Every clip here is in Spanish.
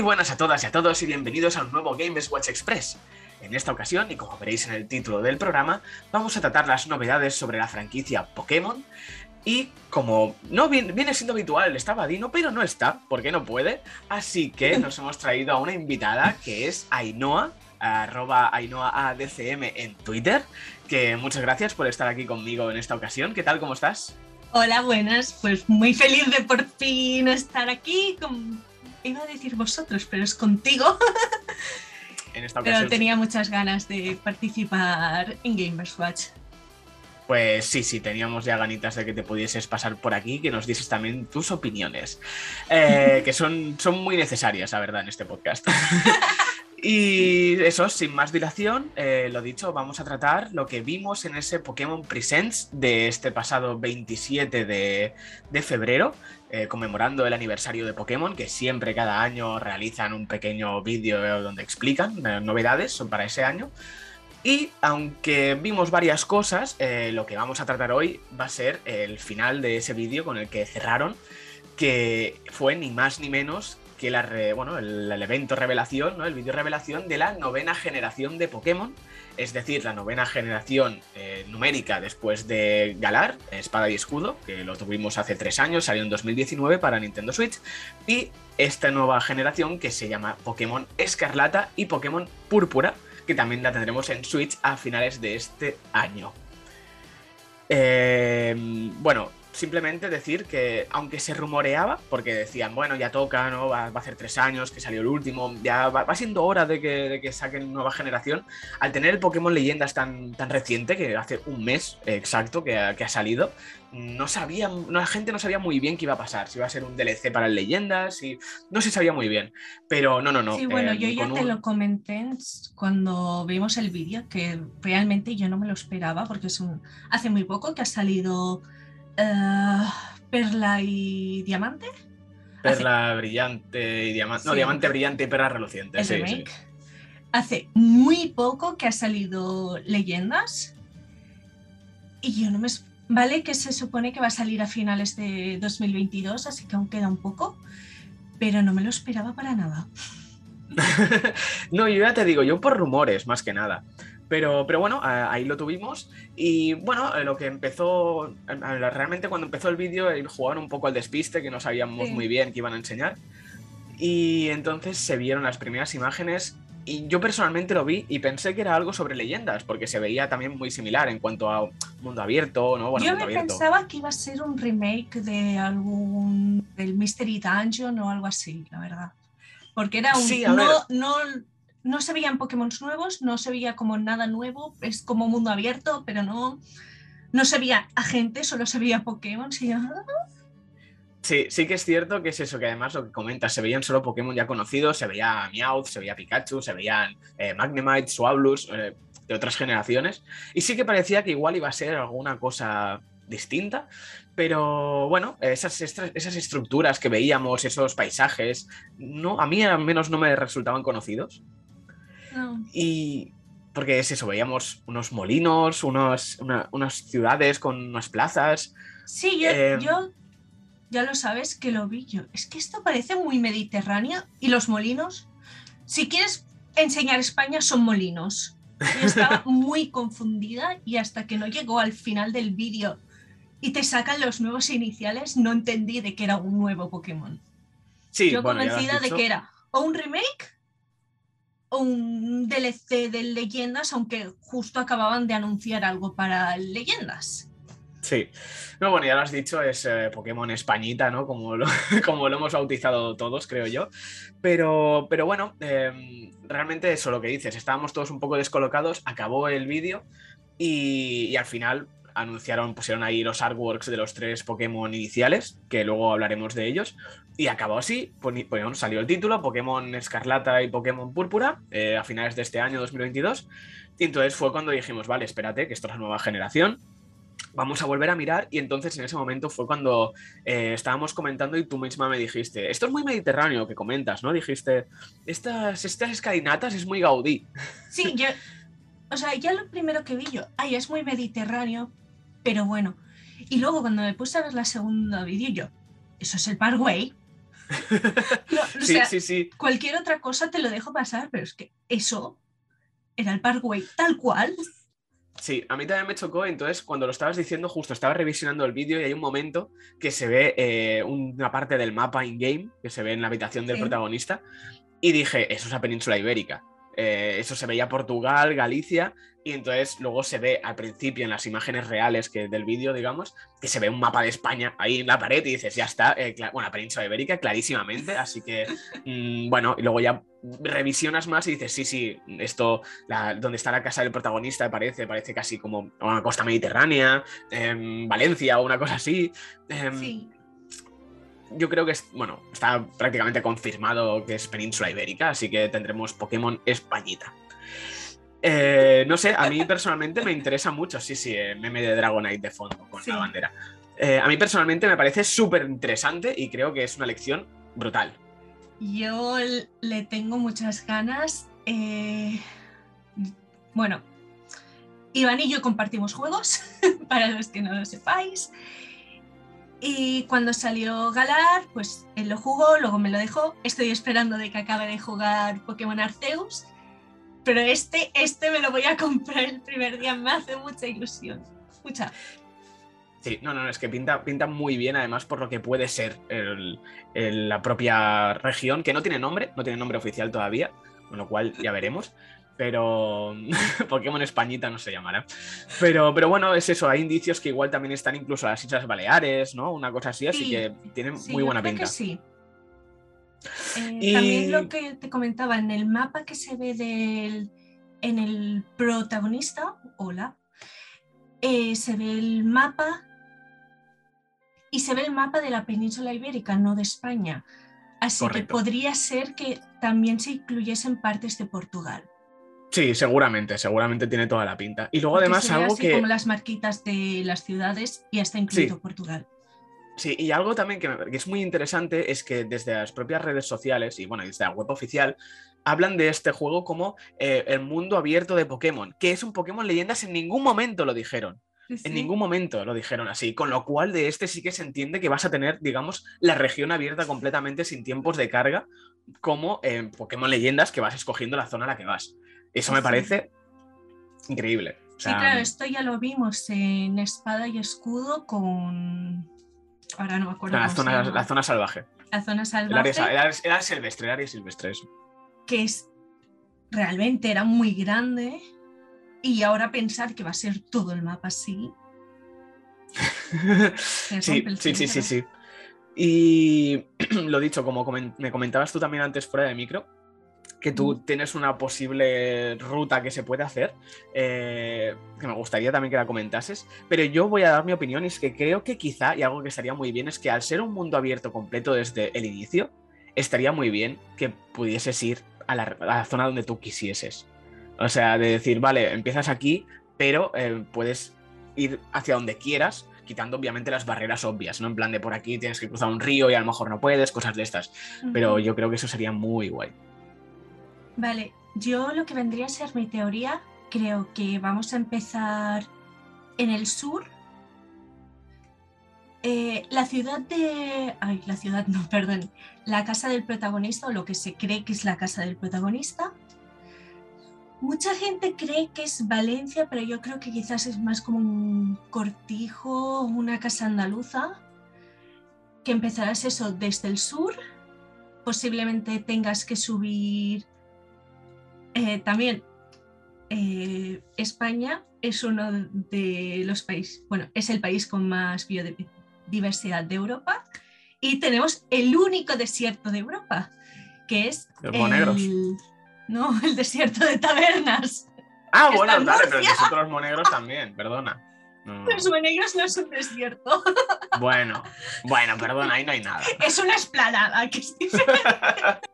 Muy buenas a todas y a todos y bienvenidos a un nuevo Games Watch Express. En esta ocasión, y como veréis en el título del programa, vamos a tratar las novedades sobre la franquicia Pokémon. Y como no viene, siendo habitual, estaba Dino, pero no está, porque no puede. Así que nos hemos traído a una invitada que es Ainhoa, arroba AdCM en Twitter. Que muchas gracias por estar aquí conmigo en esta ocasión. ¿Qué tal? ¿Cómo estás? Hola, buenas. Pues muy feliz de por fin estar aquí. Con... Iba a decir vosotros, pero es contigo. En esta ocasión, pero tenía muchas ganas de participar en Gamers Watch. Pues sí, sí, teníamos ya ganitas de que te pudieses pasar por aquí, que nos dieses también tus opiniones, eh, que son, son muy necesarias, la verdad, en este podcast. Y eso, sin más dilación, eh, lo dicho, vamos a tratar lo que vimos en ese Pokémon Presents de este pasado 27 de, febrero, eh, conmemorando el aniversario de Pokémon, que siempre cada año realizan un pequeño vídeo donde explican eh, novedades para ese año. Y aunque vimos varias cosas, lo que vamos a tratar hoy va a ser el final de ese vídeo con el que cerraron, que fue ni más ni menos que el, evento revelación, ¿no? el vídeo revelación de la novena generación de Pokémon, es decir, la novena generación eh, numérica después de Galar, Espada y Escudo, que lo tuvimos hace tres años, salió en 2019 para Nintendo Switch, y esta nueva generación que se llama Pokémon Escarlata y Pokémon Púrpura, que también la tendremos en Switch a finales de este año. Eh, bueno, simplemente decir que, aunque se rumoreaba, porque decían, bueno, ya toca, ¿no? Va, a hacer tres años que salió el último, ya va, siendo hora de que, de que, saquen nueva generación. Al tener el Pokémon Leyendas tan, tan reciente, que hace un mes exacto que ha, que ha salido, no sabían, la gente no sabía muy bien qué iba a pasar, si iba a ser un DLC para el Leyendas, y no se sabía muy bien. Pero no, no, no. Sí, bueno, eh, yo ya te lo comenté cuando vimos el vídeo, que realmente yo no me lo esperaba, porque es un, hace muy poco que ha salido eh, perla y diamante. Perla brillante y diamante. No, diamante brillante y perla reluciente. Sí, Hace muy poco que ha salido Leyendas. Y yo no me. Vale, que se supone que va a salir a finales de 2022, así que aún queda un poco. Pero no me lo esperaba para nada. no, yo ya te digo, yo por rumores, más que nada. Pero, pero bueno, ahí lo tuvimos. Y bueno, lo que empezó, realmente cuando empezó el vídeo, jugaron un poco al despiste, que no sabíamos muy bien qué iban a enseñar. Y entonces se vieron las primeras imágenes y yo personalmente lo vi y pensé que era algo sobre leyendas, porque se veía también muy similar en cuanto a mundo abierto, ¿no? yo me pensaba que iba a ser un remake de algún del Mystery Dungeon o algo así, la verdad. Porque era un sí, no, no, no se veían Pokémon nuevos, no se veía como nada nuevo, es como mundo abierto, pero no, no se veía agente, solo se veía Pokémon. Sí, sí que es cierto que es eso, que además lo que comentas, se veían solo Pokémon ya conocidos, se veía Meowth, se veía Pikachu, se veían eh, Magnemite, Swablu's, eh, de otras generaciones, y sí que parecía que igual iba a ser alguna cosa distinta, pero bueno, esas, esas estructuras que veíamos, esos paisajes, no, a mí al menos no me resultaban conocidos. Y porque es eso, veíamos unos molinos, unos, unas ciudades con unas plazas. Sí, eh, yo, ya lo sabes que lo vi yo. Es que esto parece muy mediterráneo y los molinos, si quieres enseñar España, son molinos. Yo estaba muy confundida y hasta que no llegó al final del vídeo y te sacan los nuevos iniciales, no entendí de que era un nuevo Pokémon. Sí, yo convencida de que era o un remake un DLC de Leyendas, aunque justo acababan de anunciar algo para Leyendas. Sí, no, bueno, ya lo has dicho, es eh, Pokémon Españita, ¿no? Como lo, como lo hemos bautizado todos, creo yo. Pero, pero bueno, em, realmente eso lo que dices, estábamos todos un poco descolocados, acabó el vídeo y, y al final anunciaron, pusieron ahí los artworks de los tres Pokémon iniciales, que luego hablaremos de ellos, y acabó así, pues, salió el título, Pokémon Escarlata y Pokémon Púrpura, eh, a finales de este año 2022, y entonces fue cuando dijimos, vale, espérate, que esto es la nueva generación, vamos a volver a mirar, y entonces en ese momento fue cuando eh, estábamos comentando y tú misma me dijiste, esto es muy mediterráneo que comentas, ¿no? Dijiste, estas, estas escalinatas es muy gaudí. Sí, yo... O sea, ya lo primero que vi yo, ay, es muy mediterráneo, pero bueno. Y luego cuando me puse a ver la segunda vídeo, yo, eso es el Parkway. No, o Sí, sea, sí, sí. cualquier otra cosa te lo dejo pasar, pero es que eso era el Parkway tal cual. Sí, a mí también me chocó, entonces cuando lo estabas diciendo, justo estaba revisionando el vídeo y hay un momento que se ve eh, una parte del mapa in-game, que se ve en la habitación del protagonista, y dije, eso es la península ibérica. Eh, eso se veía Portugal, Galicia, y entonces luego se ve al principio en las imágenes reales que, del vídeo, digamos, que se ve un mapa de España ahí en la pared y dices, ya está, eh, bueno, la península ibérica, clarísimamente, así que, mm, bueno, y luego ya revisionas más y dices, sí, sí, esto la- donde está la casa del protagonista parece, parece casi como una costa mediterránea, em, Valencia o una cosa así. Em, Sí. Yo creo que es, bueno, está prácticamente confirmado que es península ibérica, así que tendremos Pokémon Españita. Eh, no sé, a mí personalmente me interesa mucho, sí, sí, el meme de Dragonite de fondo con Sí. la bandera. Eh, a mí personalmente me parece súper interesante y creo que es una lección brutal. Yo le tengo muchas ganas. eh, Bueno, Iván y yo compartimos juegos, para los que no lo sepáis. Y cuando salió Galar, pues él lo jugó, luego me lo dejó. Estoy esperando de que acabe de jugar Pokémon Arceus. Pero este, este me lo voy a comprar el primer día, me hace mucha ilusión. Mucha. Sí, no, no, es que pinta, pinta muy bien, además, por lo que puede ser el- la propia región, que no tiene nombre, no tiene nombre oficial todavía, con lo cual ya veremos. Pero Pokémon Españita no se llamará. Pero, pero bueno, es eso, hay indicios que igual también están incluso las Islas Baleares, ¿no? Una cosa así, así Sí, que tienen Sí, muy yo buena creo pinta. que sí. Eh, Y- También lo que te comentaba, en el mapa que se ve del, en el protagonista, hola, eh, se ve el mapa y se ve el mapa de la península ibérica, no de España. Así Correcto. que podría ser que también se incluyesen partes de Portugal. Sí, seguramente, seguramente tiene toda la pinta. Y luego Porque además algo así que... como las marquitas de las ciudades y hasta incluido Sí. Portugal. Sí, y algo también que, me- que es muy interesante es que desde las propias redes sociales y bueno, desde la web oficial, hablan de este juego como eh, el mundo abierto de Pokémon, que es un Pokémon leyendas, en ningún momento lo dijeron. En ningún momento lo dijeron así, con lo cual de este sí que se entiende que vas a tener, digamos, la región abierta completamente sin tiempos de carga, como en Pokémon Leyendas que vas escogiendo la zona a la que vas. Eso me parece increíble. O Sí, claro, esto ya lo vimos en Espada y Escudo con. Ahora no me acuerdo. la, zona, la zona salvaje. La zona salvaje, el área- el área silvestre, el área silvestre, eso. que es realmente era muy grande. Y ahora pensar que va a ser todo el mapa así. sí, sí, sí, sí. Y lo dicho, como me comentabas tú también antes fuera de micro, que tú tienes una posible ruta que se puede hacer, eh, que me gustaría también que la comentases, pero yo voy a dar mi opinión y es que creo que quizá, y algo que estaría muy bien, es que al ser un mundo abierto completo desde el inicio, estaría muy bien que pudieses ir a la, a la zona donde tú quisieses. O sea, de decir, vale, empiezas aquí, pero eh, puedes ir hacia donde quieras, quitando obviamente las barreras obvias, ¿no? En plan de por aquí tienes que cruzar un río y a lo mejor no puedes, cosas de estas. Pero yo creo que eso sería muy guay. Vale, yo lo que vendría a ser mi teoría, creo que vamos a empezar en el sur. Eh, la ciudad de... Ay, la ciudad no, perdón. La casa del protagonista, o lo que se cree que es la casa del protagonista. Mucha gente cree que es Valencia, pero yo creo que quizás es más como un cortijo, una casa andaluza. Que empezarás eso desde el sur. Posiblemente tengas que subir eh, también eh, España es uno de los países, bueno, es el país con más biodiversidad de Europa y tenemos el único desierto de Europa, que es Los monegros. el, no, el desierto de tabernas. Ah, bueno, vale, pero nosotros los monegros también, perdona. No, Los monegros no es un desierto, Bueno, bueno, perdona, ahí no hay nada. es una esplanada, que es diferente.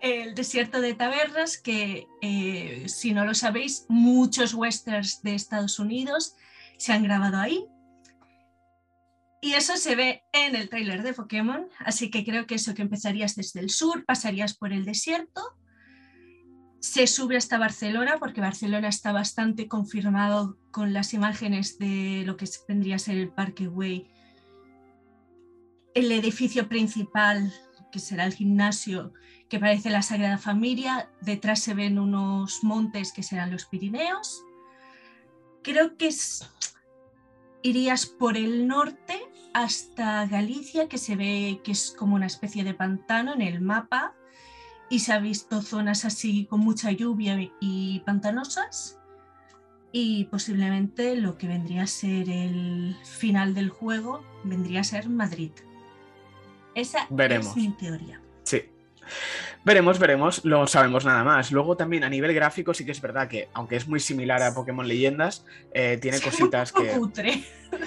El desierto de tabernas, que eh, si no lo sabéis, muchos westerns de Estados Unidos se han grabado ahí. Y eso se ve en el tráiler de Pokémon, así que creo que eso que empezarías desde el sur, pasarías por el desierto, se sube hasta Barcelona, porque Barcelona está bastante confirmado con las imágenes de lo que vendría a ser el Parque Güell. El edificio principal, que será el gimnasio, que parece la Sagrada Familia. Detrás se ven unos montes que serán los Pirineos. Creo que es- irías por el norte hasta Galicia, que se ve que es como una especie de pantano en el mapa y se ha visto zonas así con mucha lluvia y pantanosas. Y posiblemente lo que vendría a ser el final del juego vendría a ser Madrid. Esa Veremos. es mi teoría. Veremos, veremos, no sabemos nada más. Luego también a nivel gráfico sí que es verdad que, aunque es muy similar a Pokémon Leyendas, eh, tiene Se ve cositas un poco que... cutre,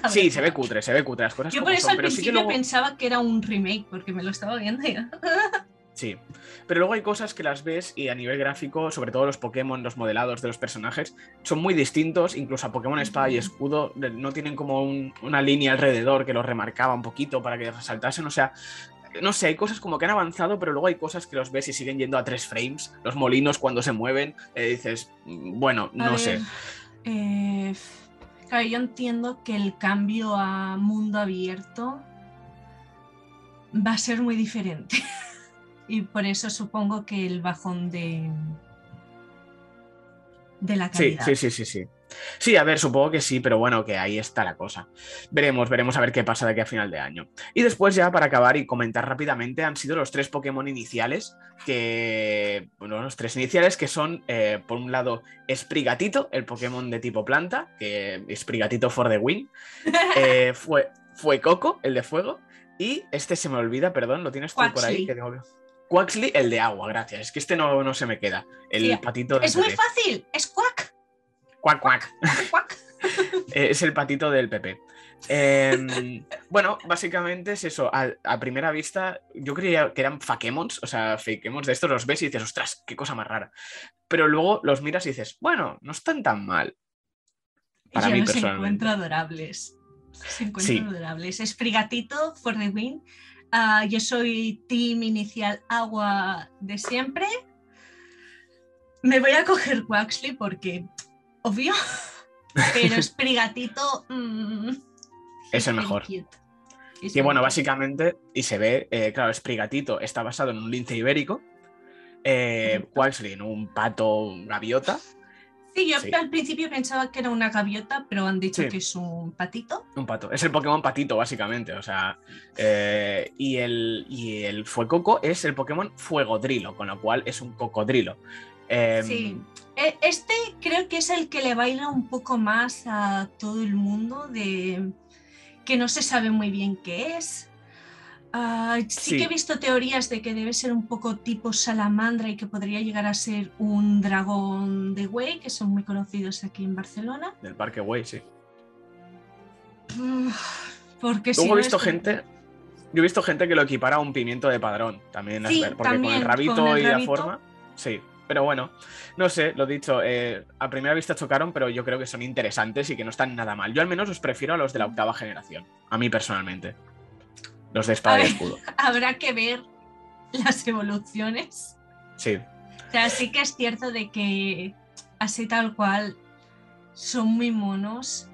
Sí, se ve cutre, se ve cutre las cosas Yo por eso son, al pero sí que principio luego... pensaba que era un remake, porque me lo estaba viendo ya. Sí, pero luego hay cosas que las ves y a nivel gráfico, sobre todo los Pokémon, los modelados de los personajes, son muy distintos, incluso a Pokémon Espada y. Escudo no tienen como un- una línea alrededor que los remarcaba un poquito para que resaltasen, o sea, no sé, hay cosas como que han avanzado, pero luego hay cosas que los ves y siguen yendo a tres frames, los molinos cuando se mueven, eh, dices, mm, bueno, A no ver, sé. eh, claro, yo entiendo que el cambio a mundo abierto va a ser muy diferente. y por eso supongo que el bajón de, de la calidad. sí, sí, sí, sí. Sí, a ver, supongo que sí, pero bueno, que ahí está la cosa. Veremos, veremos a ver qué pasa de aquí a final de año. Y después ya para acabar y comentar rápidamente, han sido los tres Pokémon iniciales, que, bueno, los tres iniciales que son, eh, por un lado, Sprigatito, el Pokémon de tipo planta, que Sprigatito for the win, eh, fue, fue Coco, el de fuego, y este se me olvida, perdón, lo tienes tú por ahí. Que tengo... El de agua, gracias. Es que este no, no se me queda. El Sí, patito de Es muy fácil, es cuac. Cuac, cuac. cuac. Eh, es el patito del PP. Eh, bueno, básicamente es eso. A, a primera vista, yo creía que eran Fakemons, o sea, Fakemons de estos los ves y dices, ostras, qué cosa más rara. Pero luego los miras y dices, bueno, no están tan mal. Para Yo mí los personalmente. encuentro adorables. Los encuentro Sí. adorables. Es Frigatito for the win. Ah, yo soy team inicial agua de siempre. Me voy a coger Quaxley porque, obvio, pero es Frigatito. mm, Es el mejor. Es Que bueno, básicamente, y se ve, eh, claro, Sprigatito está basado en un lince ibérico. Eh. Quaxly en un pato gaviota. Sí, yo sí. al principio pensaba que era una gaviota, pero han dicho Sí. que es un patito. Un pato. Es el Pokémon patito, básicamente. O sea. eh, y, el, y el Fuecoco es el Pokémon Fuegodrilo, con lo cual es un cocodrilo. Em, Sí. E- Este creo que es el que le baila un poco más a todo el mundo de que no se sabe muy bien qué es. Ah, sí, Sí. que he visto teorías de que debe ser un poco tipo salamandra y que podría llegar a ser un dragón de Way, que son muy conocidos aquí en Barcelona. Del Parque Way, sí. Uf, Porque si he no visto es- gente. Yo he visto gente que lo equipara a un pimiento de padrón. También, Sí, porque con el rabito con el y la forma. Sí. Pero bueno, no sé, lo dicho, eh, a primera vista chocaron, pero yo creo que son interesantes y que no están nada mal. Yo al menos los prefiero a los de la octava generación, a mí personalmente. Los de espada y escudo. habrá que ver las evoluciones. Sí, O sea, sí que es cierto de que así tal cual son muy monos.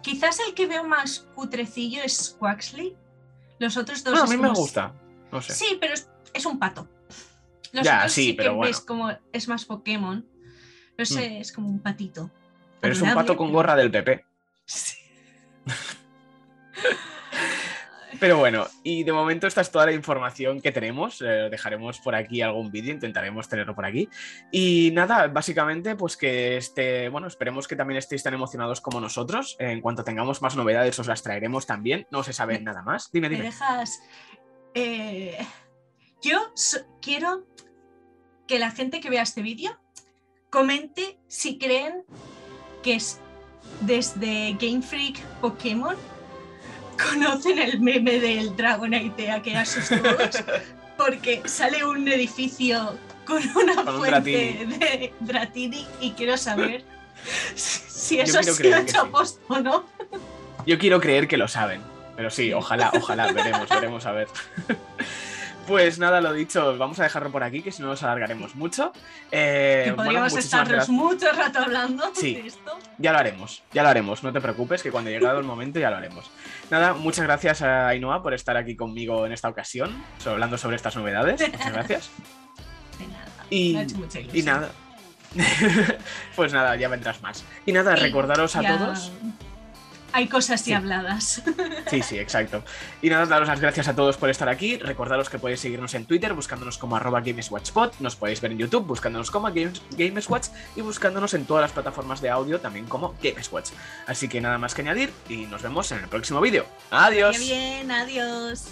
Quizás el que veo más cutrecillo es Quaxley. Los otros dos No, a mí me gusta. No sé. Sí, pero es, es un pato. Los Ya, sí, pero bueno. como es más Pokémon. Pero ese es como un patito. Pero es un pato con gorra del PP. Sí. Pero bueno, y de momento esta es toda la información que tenemos. Eh, dejaremos por aquí algún vídeo, intentaremos tenerlo por aquí. Y nada, básicamente, pues que este, bueno, esperemos que también estéis tan emocionados como nosotros. En cuanto tengamos más novedades, os las traeremos también. No se sabe Me- nada más. Dime, ¿Me dime. dejas? Eh, yo so- quiero que la gente que vea este vídeo comente si creen que es desde Game Freak Pokémon conocen el meme del Dragonite a que todos porque sale un edificio con una Con un fuente de Dratini y quiero saber si eso ha sido hecho sí. post o no. Yo quiero creer que lo saben. Pero sí, ojalá, ojalá, veremos, veremos a ver. Pues nada, lo dicho, vamos a dejarlo por aquí, que si no nos alargaremos mucho. Eh, que podríamos estar mucho rato hablando sí, de esto. Ya lo haremos, ya lo haremos, no te preocupes, que cuando llegue el momento ya lo haremos. Nada, muchas gracias a Ainhoa por estar aquí conmigo en esta ocasión, hablando sobre estas novedades. Muchas gracias. De nada. Y, y nada. pues nada, ya vendrás más. Y nada, recordaros a todos. Hay cosas ya habladas. Sí, sí, exacto. Y nada, daros las gracias a todos por estar aquí. Recordaros que podéis seguirnos en Twitter buscándonos como arroba GamesWatchPod. Nos podéis ver en YouTube buscándonos como Games, GamesWatch y buscándonos en todas las plataformas de audio también como GamesWatch. Así que nada más que añadir y nos vemos en el próximo vídeo. Adiós. bien, adiós.